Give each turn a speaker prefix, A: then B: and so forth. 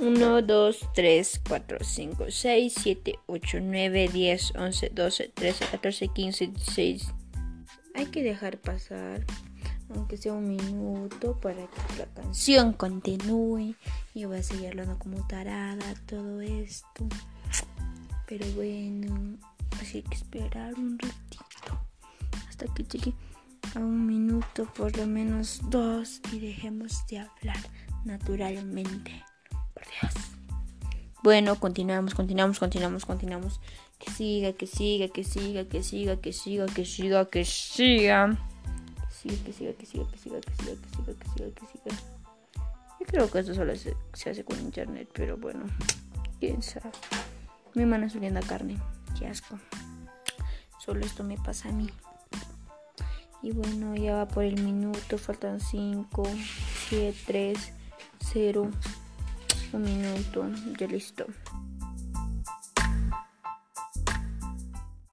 A: 1, 2, 3, 4, 5, 6, 7, 8, 9, 10, 11, 12, 13, 14, 15, 16. Hay que dejar pasar, aunque sea un minuto, para que la canción continúe. Yo voy a seguir hablando como tarada, todo esto. Pero bueno, así hay que esperar un ratito hasta que llegue a un minuto, por lo menos dos, y dejemos de hablar naturalmente. Bueno, continuamos, continuamos, continuamos, continuamos. Que siga, que siga, que siga, que siga, que siga, que siga, que siga. Que siga, que siga, que siga, que siga, que siga, que siga, que siga, que siga. Yo creo que esto solo se, hace con internet, pero bueno, quién sabe. Mi mano subiendo a carne, qué asco. Solo esto me pasa a mí. Y bueno, ya va por el minuto, faltan 5, 7, 3, 0 un minuto, ya listo.